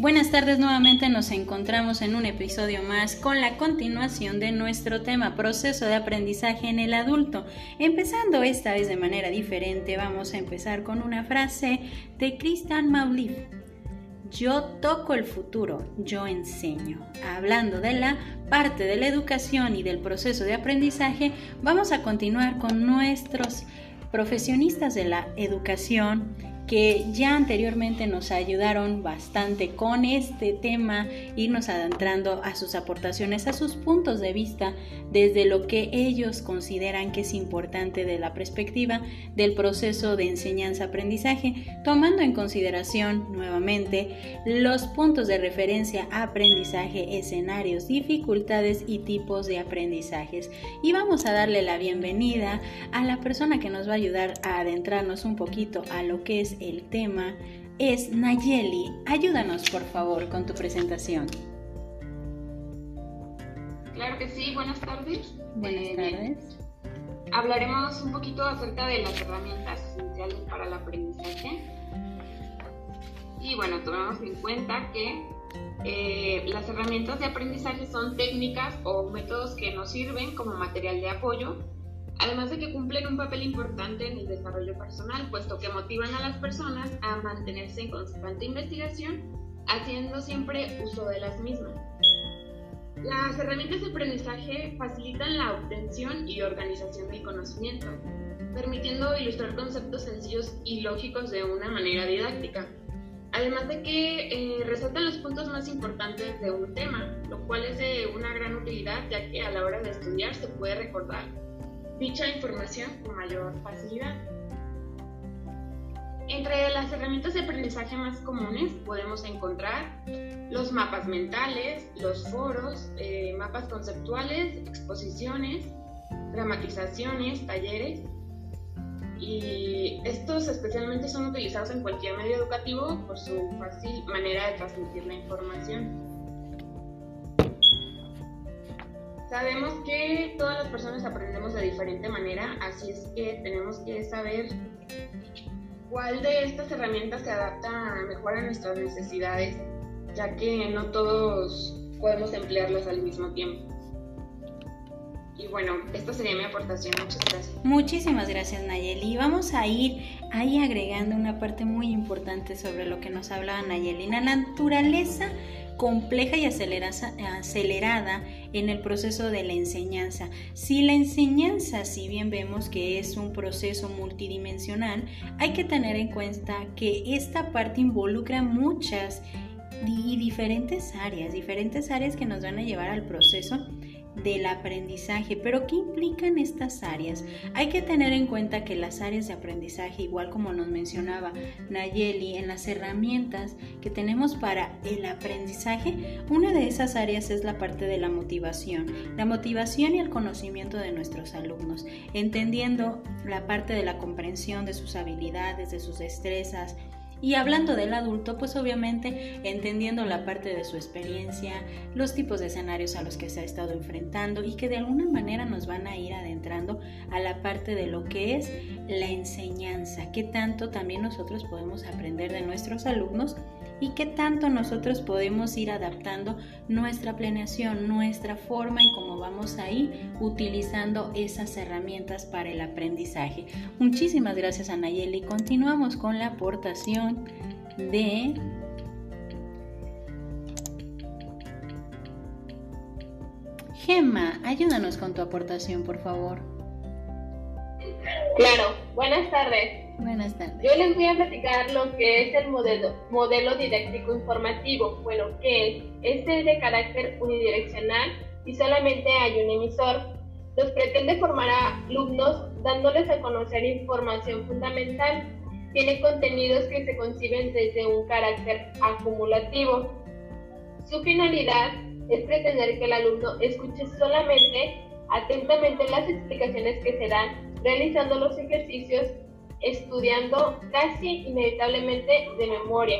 Buenas tardes, nuevamente nos encontramos en un episodio más con la continuación de nuestro tema proceso de aprendizaje en el adulto. Empezando esta vez de manera diferente, vamos a empezar con una frase de Christian Maulif. Yo toco el futuro, yo enseño. Hablando de la parte de la educación y del proceso de aprendizaje, vamos a continuar con nuestros profesionistas de la educación que ya anteriormente nos ayudaron bastante con este tema, irnos adentrando a sus aportaciones, a sus puntos de vista desde lo que ellos consideran que es importante de la perspectiva del proceso de enseñanza-aprendizaje, tomando en consideración nuevamente los puntos de referencia aprendizaje, escenarios, dificultades y tipos de aprendizajes. Y vamos a darle la bienvenida a la persona que nos va a ayudar a adentrarnos un poquito a lo que es el tema es Nayeli. Ayúdanos por favor con tu presentación. Claro que sí, buenas tardes. Buenas eh, tardes. Hablaremos un poquito acerca de las herramientas esenciales para el aprendizaje. Y bueno, tomemos en cuenta que eh, las herramientas de aprendizaje son técnicas o métodos que nos sirven como material de apoyo además de que cumplen un papel importante en el desarrollo personal, puesto que motivan a las personas a mantenerse en constante investigación, haciendo siempre uso de las mismas. Las herramientas de aprendizaje facilitan la obtención y organización del conocimiento, permitiendo ilustrar conceptos sencillos y lógicos de una manera didáctica. Además de que eh, resaltan los puntos más importantes de un tema, lo cual es de una gran utilidad ya que a la hora de estudiar se puede recordar dicha información con mayor facilidad. Entre las herramientas de aprendizaje más comunes podemos encontrar los mapas mentales, los foros, eh, mapas conceptuales, exposiciones, dramatizaciones, talleres. Y estos especialmente son utilizados en cualquier medio educativo por su fácil manera de transmitir la información. Sabemos que todas las personas aprendemos de diferente manera, así es que tenemos que saber cuál de estas herramientas se adapta mejor a nuestras necesidades, ya que no todos podemos emplearlas al mismo tiempo. Y bueno, esta sería mi aportación. Muchas gracias. Muchísimas gracias, Nayeli. Vamos a ir ahí agregando una parte muy importante sobre lo que nos hablaba Nayeli. La naturaleza compleja y acelerada en el proceso de la enseñanza. Si la enseñanza, si bien vemos que es un proceso multidimensional, hay que tener en cuenta que esta parte involucra muchas y diferentes áreas, diferentes áreas que nos van a llevar al proceso del aprendizaje. Pero ¿qué implican estas áreas? Hay que tener en cuenta que las áreas de aprendizaje, igual como nos mencionaba Nayeli, en las herramientas que tenemos para el aprendizaje, una de esas áreas es la parte de la motivación. La motivación y el conocimiento de nuestros alumnos, entendiendo la parte de la comprensión de sus habilidades, de sus destrezas, y hablando del adulto, pues obviamente entendiendo la parte de su experiencia, los tipos de escenarios a los que se ha estado enfrentando y que de alguna manera nos van a ir adentrando a la parte de lo que es la enseñanza, qué tanto también nosotros podemos aprender de nuestros alumnos y qué tanto nosotros podemos ir adaptando nuestra planeación, nuestra forma en cómo vamos a ir utilizando esas herramientas para el aprendizaje. Muchísimas gracias a Nayeli. Continuamos con la aportación de Gemma, ayúdanos con tu aportación, por favor. Claro, buenas tardes. Buenas tardes. Yo les voy a platicar lo que es el modelo, modelo didáctico informativo. Bueno, ¿qué es? Este es de carácter unidireccional y solamente hay un emisor. Los pretende formar a alumnos dándoles a conocer información fundamental. Tiene contenidos que se conciben desde un carácter acumulativo. Su finalidad es pretender que el alumno escuche solamente atentamente las explicaciones que se dan, realizando los ejercicios estudiando casi inevitablemente de memoria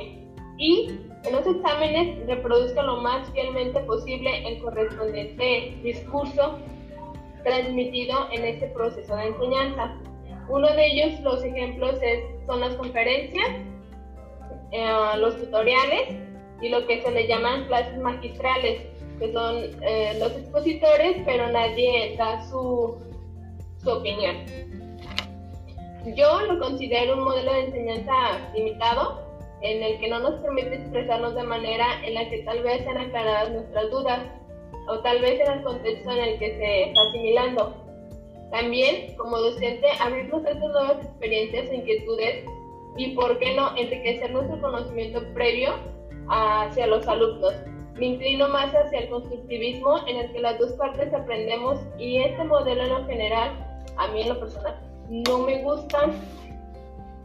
y en los exámenes reproduzca lo más fielmente posible el correspondiente discurso transmitido en este proceso de enseñanza. Uno de ellos, los ejemplos, es, son las conferencias, eh, los tutoriales y lo que se le llaman clases magistrales, que son eh, los expositores, pero nadie da su, su opinión. Yo lo considero un modelo de enseñanza limitado, en el que no nos permite expresarnos de manera en la que tal vez sean aclaradas nuestras dudas, o tal vez en el contexto en el que se está asimilando. También, como docente, abrirnos a estas nuevas experiencias e inquietudes y, por qué no, enriquecer nuestro conocimiento previo hacia los alumnos. Me inclino más hacia el constructivismo en el que las dos partes aprendemos y este modelo en lo general, a mí en lo personal, no me gusta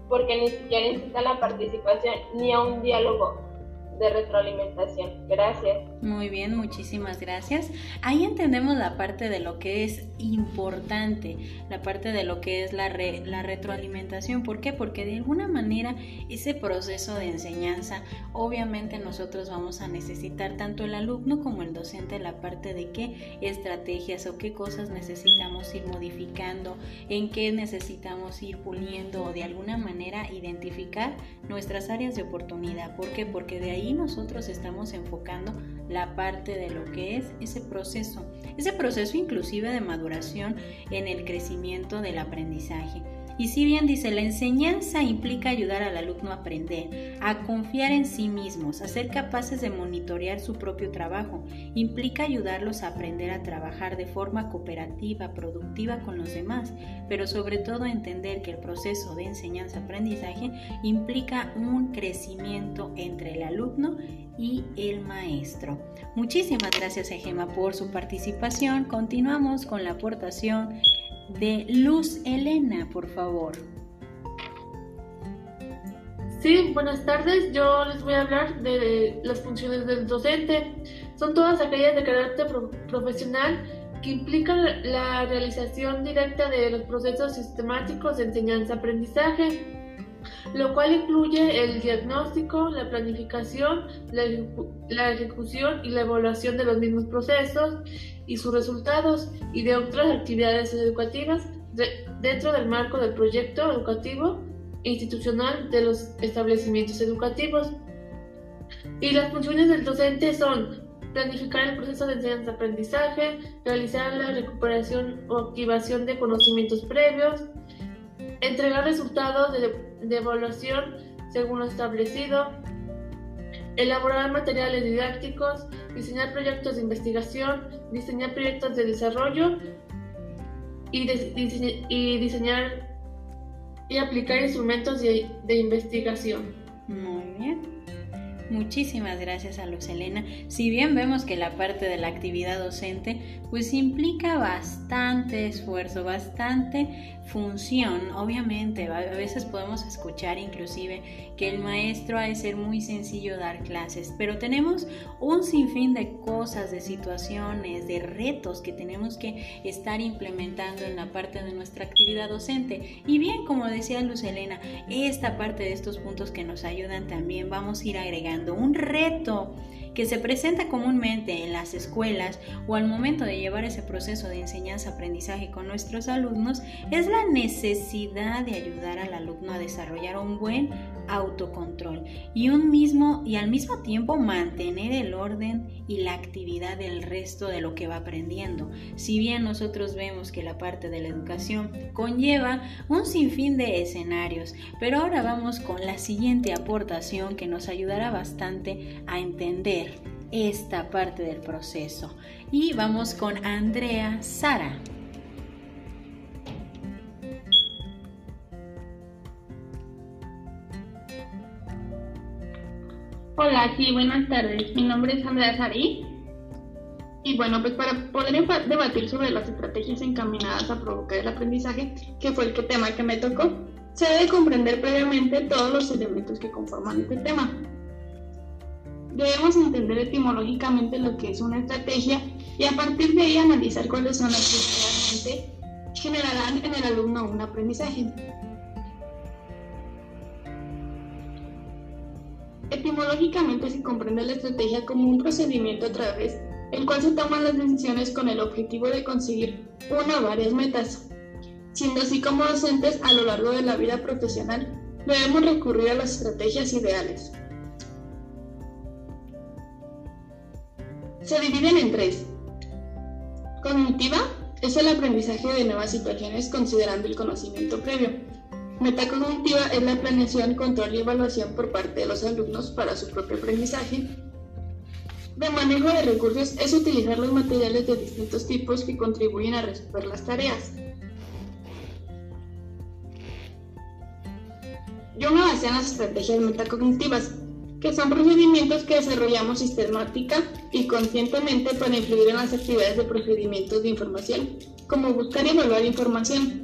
porque ni siquiera incita la participación ni a un diálogo de retroalimentación. Gracias. Muy bien, muchísimas gracias. Ahí entendemos la parte de lo que es importante, la parte de lo que es la, la retroalimentación. ¿Por qué? Porque de alguna manera ese proceso de enseñanza, obviamente nosotros vamos a necesitar tanto el alumno como el docente la parte de qué estrategias o qué cosas necesitamos ir modificando, en qué necesitamos ir puliendo o de alguna manera identificar nuestras áreas de oportunidad. ¿Por qué? Porque de ahí nosotros estamos enfocando la parte de lo que es ese proceso, ese proceso inclusive de maduración en el crecimiento del aprendizaje. Y si bien dice, la enseñanza implica ayudar al alumno a aprender, a confiar en sí mismos, a ser capaces de monitorear su propio trabajo, implica ayudarlos a aprender a trabajar de forma cooperativa, productiva con los demás, pero sobre todo entender que el proceso de enseñanza-aprendizaje implica un crecimiento entre el alumno y el maestro. Muchísimas gracias a Gema por su participación. Continuamos con la aportación de Luz Elena, por favor. Sí, buenas tardes. Yo les voy a hablar de las funciones del docente. Son todas aquellas de carácter profesional que implican la realización directa de los procesos sistemáticos de enseñanza-aprendizaje, lo cual incluye el diagnóstico, la planificación, la, ejecución y la evaluación de los mismos procesos y sus resultados y de otras actividades educativas dentro del marco del proyecto educativo institucional de los establecimientos educativos. Y las funciones del docente son planificar el proceso de enseñanza-aprendizaje, realizar la recuperación o activación de conocimientos previos, entregar resultados de, de evaluación según lo establecido, elaborar materiales didácticos, diseñar proyectos de investigación, diseñar proyectos de desarrollo y, y diseñar y aplicar instrumentos de, de investigación. Muy bien. Muchísimas gracias a Luz Elena. Si bien vemos que la parte de la actividad docente pues implica bastante esfuerzo, bastante función, obviamente a veces podemos escuchar inclusive que el maestro ha de ser muy sencillo dar clases, pero tenemos un sinfín de cosas, de situaciones, de retos que tenemos que estar implementando en la parte de nuestra actividad docente. Y bien, como decía Luz Elena, esta parte de estos puntos que nos ayudan también vamos a ir agregando un reto que se presenta comúnmente en las escuelas o al momento de llevar ese proceso de enseñanza-aprendizaje con nuestros alumnos es la necesidad de ayudar al alumno a desarrollar un buen autocontrol y un mismo y al mismo tiempo mantener el orden y la actividad del resto de lo que va aprendiendo. Si bien nosotros vemos que la parte de la educación conlleva un sinfín de escenarios, pero ahora vamos con la siguiente aportación que nos ayudará bastante a entender esta parte del proceso. Y vamos con Andrea Sara. Hola, sí, buenas tardes. Mi nombre es Andrea Sarí. Y bueno, pues para poder debatir sobre las estrategias encaminadas a provocar el aprendizaje, que fue el tema que me tocó, se debe comprender previamente todos los elementos que conforman este tema. Debemos entender etimológicamente lo que es una estrategia y a partir de ahí analizar cuáles son las que realmente generarán en el alumno un aprendizaje. Etimológicamente se comprende la estrategia como un procedimiento a través del cual se toman las decisiones con el objetivo de conseguir una o varias metas. Siendo así como docentes a lo largo de la vida profesional, debemos recurrir a las estrategias ideales. Se dividen en tres. Cognitiva es el aprendizaje de nuevas situaciones considerando el conocimiento previo. Metacognitiva es la planeación, control y evaluación por parte de los alumnos para su propio aprendizaje. De manejo de recursos es utilizar los materiales de distintos tipos que contribuyen a resolver las tareas. Yo me basé en las estrategias metacognitivas, que son procedimientos que desarrollamos sistemática y conscientemente para influir en las actividades de procedimientos de información, como buscar y evaluar información,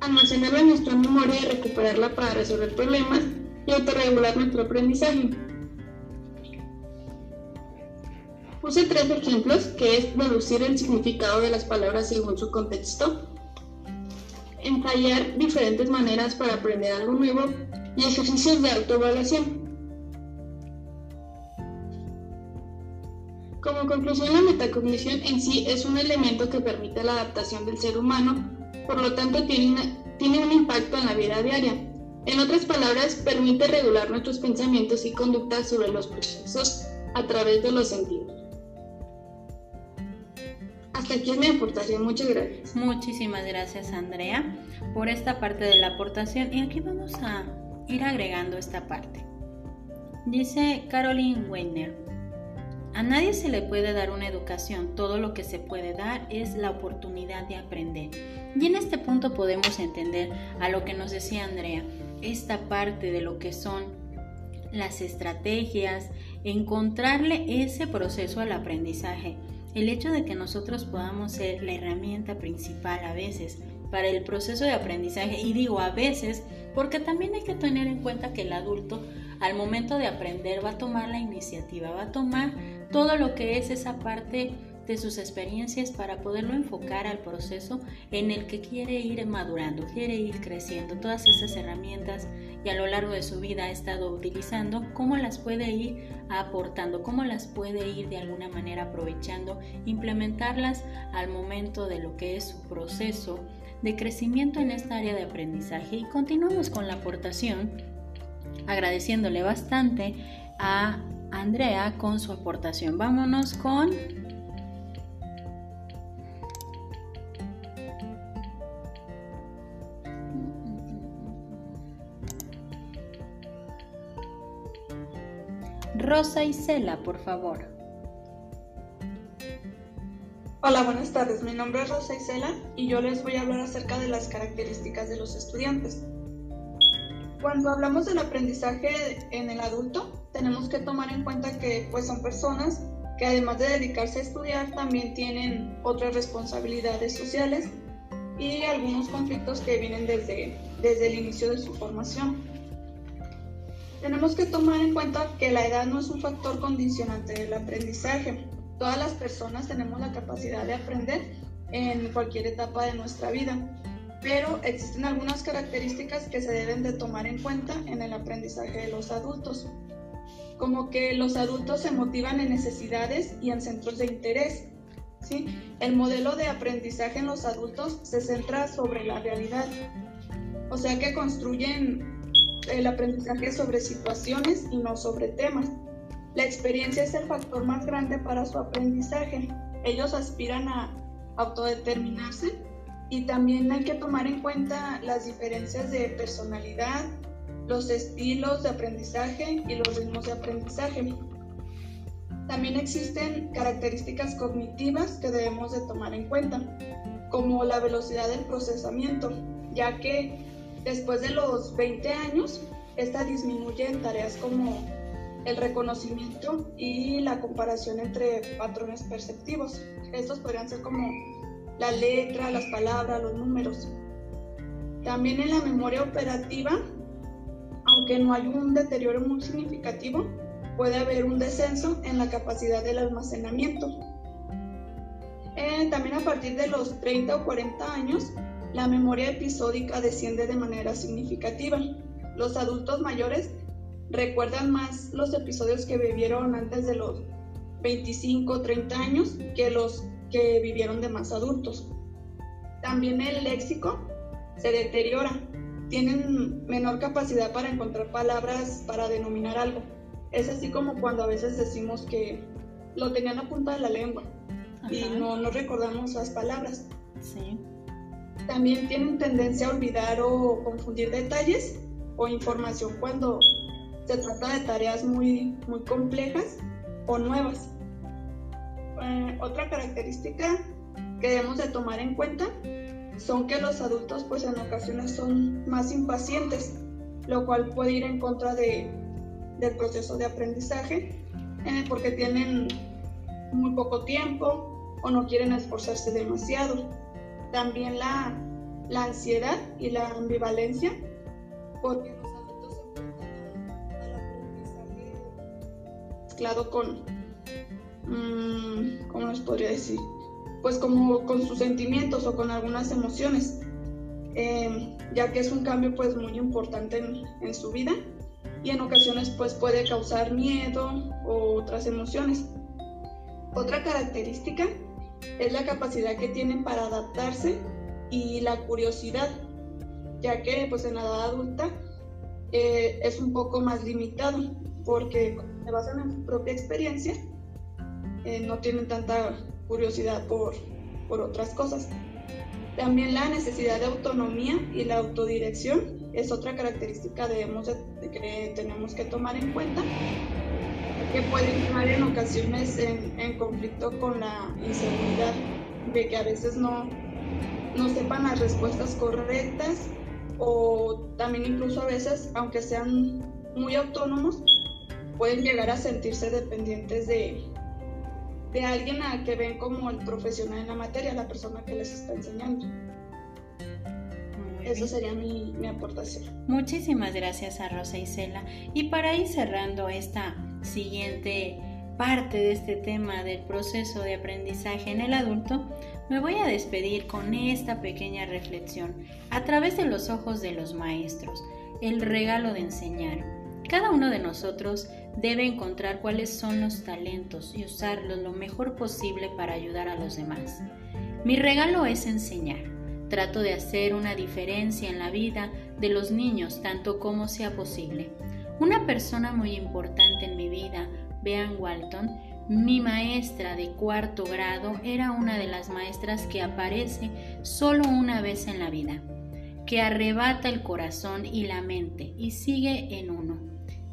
almacenarla en nuestra memoria y recuperarla para resolver problemas y autorregular nuestro aprendizaje. Puse tres ejemplos, que es deducir el significado de las palabras según su contexto, ensayar diferentes maneras para aprender algo nuevo y ejercicios de autoevaluación. Como conclusión, la metacognición en sí es un elemento que permite la adaptación del ser humano, por lo tanto tiene, tiene un impacto en la vida diaria. En otras palabras, permite regular nuestros pensamientos y conductas sobre los procesos a través de los sentidos. Hasta aquí es mi aportación, muchas gracias. Muchísimas gracias Andrea por esta parte de la aportación y aquí vamos a ir agregando esta parte. Dice Caroline Weiner, a nadie se le puede dar una educación, todo lo que se puede dar es la oportunidad de aprender. Y en este punto podemos entender a lo que nos decía Andrea, esta parte de lo que son las estrategias, encontrarle ese proceso al aprendizaje. El hecho de que nosotros podamos ser la herramienta principal a veces para el proceso de aprendizaje, y digo a veces porque también hay que tener en cuenta que el adulto al momento de aprender va a tomar la iniciativa, va a tomar todo lo que es esa parte de sus experiencias para poderlo enfocar al proceso en el que quiere ir madurando, quiere ir creciendo. Todas esas herramientas y a lo largo de su vida ha estado utilizando, cómo las puede ir aportando, cómo las puede ir de alguna manera aprovechando, implementarlas al momento de lo que es su proceso de crecimiento en esta área de aprendizaje. Y continuamos con la aportación, agradeciéndole bastante a Andrea con su aportación. Vámonos con Rosa Isela, por favor. Hola, buenas tardes. Mi nombre es Rosa Isela y yo les voy a hablar acerca de las características de los estudiantes. Cuando hablamos del aprendizaje en el adulto, tenemos que tomar en cuenta que pues son personas que además de dedicarse a estudiar también tienen otras responsabilidades sociales y algunos conflictos que vienen desde, desde el inicio de su formación. Tenemos que tomar en cuenta que la edad no es un factor condicionante del aprendizaje. Todas las personas tenemos la capacidad de aprender en cualquier etapa de nuestra vida, pero existen algunas características que se deben de tomar en cuenta en el aprendizaje de los adultos, como que los adultos se motivan en necesidades y en centros de interés. ¿sí? El modelo de aprendizaje en los adultos se centra sobre la realidad, o sea que construyen el aprendizaje sobre situaciones y no sobre temas. La experiencia es el factor más grande para su aprendizaje. Ellos aspiran a autodeterminarse y también hay que tomar en cuenta las diferencias de personalidad, los estilos de aprendizaje y los ritmos de aprendizaje. También existen características cognitivas que debemos de tomar en cuenta, como la velocidad del procesamiento, ya que Después de los 20 años, esta disminuye en tareas como el reconocimiento y la comparación entre patrones perceptivos. Estos podrían ser como la letra, las palabras, los números. También en la memoria operativa, aunque no hay un deterioro muy significativo, puede haber un descenso en la capacidad del almacenamiento. Eh, también a partir de los 30 o 40 años la memoria episódica desciende de manera significativa. Los adultos mayores recuerdan más los episodios que vivieron antes de los 25 o 30 años que los que vivieron de más adultos. También el léxico se deteriora. Tienen menor capacidad para encontrar palabras para denominar algo. Es así como cuando a veces decimos que lo tenían a punta de la lengua y no, no recordamos las palabras. Sí. También tienen tendencia a olvidar o confundir detalles o información cuando se trata de tareas muy, muy complejas o nuevas. Eh, otra característica que debemos de tomar en cuenta son que los adultos pues en ocasiones son más impacientes, lo cual puede ir en contra de, del proceso de aprendizaje eh, porque tienen muy poco tiempo o no quieren esforzarse demasiado. También la, la ansiedad y la ambivalencia, porque los adultos se mezclado con, mmm, ¿cómo les podría decir? Pues como con sus sentimientos o con algunas emociones, eh, ya que es un cambio pues muy importante en, en su vida y en ocasiones pues puede causar miedo o otras emociones. Otra característica es la capacidad que tienen para adaptarse y la curiosidad, ya que pues en la edad adulta eh, es un poco más limitado porque se basan en su propia experiencia, eh, no tienen tanta curiosidad por, por otras cosas. También la necesidad de autonomía y la autodirección es otra característica que tenemos que tomar en cuenta que puede entrar en ocasiones en, en, conflicto con la inseguridad de que a veces no, no sepan las respuestas correctas o también incluso a veces, aunque sean muy autónomos, pueden llegar a sentirse dependientes de, de alguien a que ven como el profesional en la materia, la persona que les está enseñando. Eso sería mi, mi, aportación. Muchísimas gracias a Rosa Isela. Y para ir cerrando esta siguiente parte de este tema del proceso de aprendizaje en el adulto, me voy a despedir con esta pequeña reflexión a través de los ojos de los maestros, el regalo de enseñar. Cada uno de nosotros debe encontrar cuáles son los talentos y usarlos lo mejor posible para ayudar a los demás. Mi regalo es enseñar. Trato de hacer una diferencia en la vida de los niños tanto como sea posible. Una persona muy importante en mi vida, Bean Walton, mi maestra de cuarto grado, era una de las maestras que aparece solo una vez en la vida, que arrebata el corazón y la mente y sigue en uno.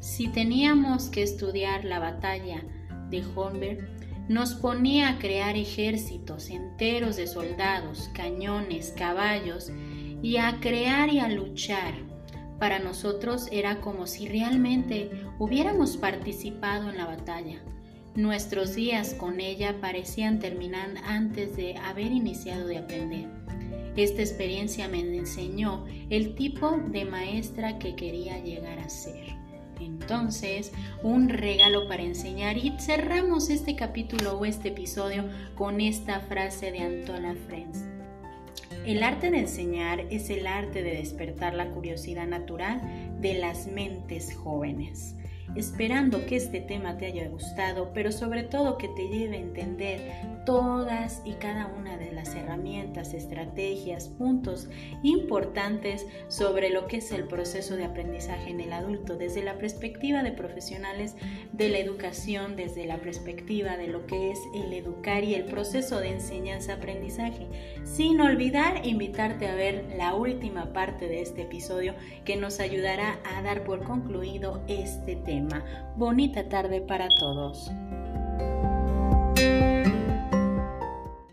Si teníamos que estudiar la batalla de Holberg, nos ponía a crear ejércitos enteros de soldados, cañones, caballos y a crear y a luchar. Para nosotros era como si realmente hubiéramos participado en la batalla. Nuestros días con ella parecían terminar antes de haber iniciado de aprender. Esta experiencia me enseñó el tipo de maestra que quería llegar a ser. Entonces, un regalo para enseñar y cerramos este capítulo o este episodio con esta frase de Antola Friends. El arte de enseñar es el arte de despertar la curiosidad natural de las mentes jóvenes esperando que este tema te haya gustado, pero sobre todo que te lleve a entender todas y cada una de las herramientas, estrategias, puntos importantes sobre lo que es el proceso de aprendizaje en el adulto desde la perspectiva de profesionales de la educación, desde la perspectiva de lo que es el educar y el proceso de enseñanza-aprendizaje, sin olvidar invitarte a ver la última parte de este episodio que nos ayudará a dar por concluido este Bonita tarde para todos.